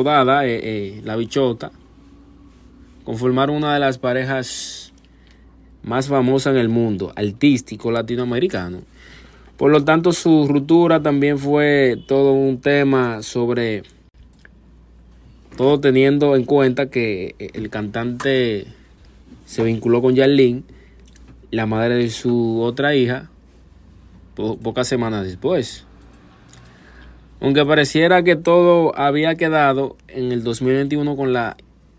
Eh, eh, la bichota, conformaron una de las parejas más famosas en el mundo, artístico latinoamericano. Por lo tanto, su ruptura también fue todo un tema sobre todo teniendo en cuenta que el cantante se vinculó con Yarlene, la madre de su otra hija, po pocas semanas después. Aunque pareciera que todo había quedado en el 2021 con la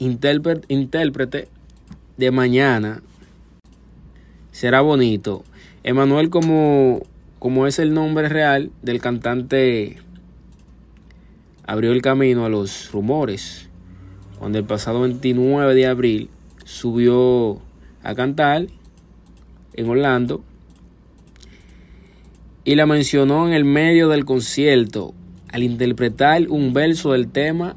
intérprete de mañana será bonito. Emanuel como, como es el nombre real del cantante abrió el camino a los rumores cuando el pasado 29 de abril subió a cantar en Orlando y la mencionó en el medio del concierto al interpretar un verso del tema